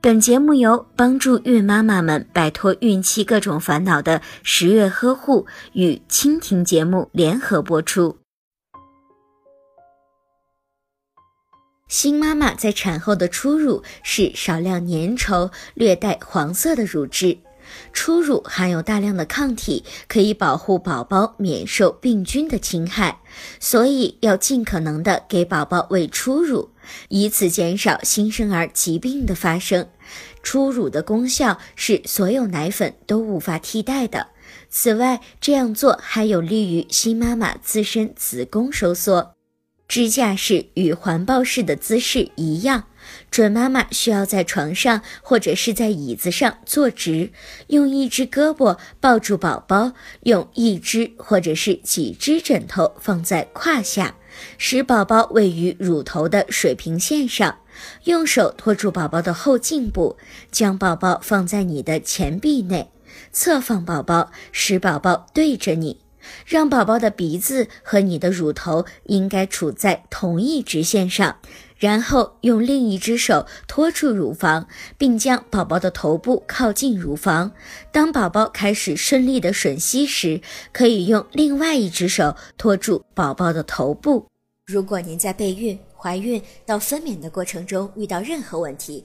本节目由帮助孕妈妈们摆脱孕期各种烦恼的十月呵护与蜻蜓节目联合播出。新妈妈在产后的初乳是少量粘稠、略带黄色的乳汁。初乳含有大量的抗体，可以保护宝宝免受病菌的侵害，所以要尽可能的给宝宝喂初乳，以此减少新生儿疾病的发生。初乳的功效是所有奶粉都无法替代的。此外，这样做还有利于新妈妈自身子宫收缩。支架式与环抱式的姿势一样。准妈妈需要在床上或者是在椅子上坐直，用一只胳膊抱住宝宝，用一只或者是几只枕头放在胯下，使宝宝位于乳头的水平线上。用手托住宝宝的后颈部，将宝宝放在你的前臂内，侧放宝宝，使宝宝对着你，让宝宝的鼻子和你的乳头应该处在同一直线上。然后用另一只手托住乳房，并将宝宝的头部靠近乳房。当宝宝开始顺利的吮吸时，可以用另外一只手托住宝宝的头部。如果您在备孕、怀孕到分娩的过程中遇到任何问题，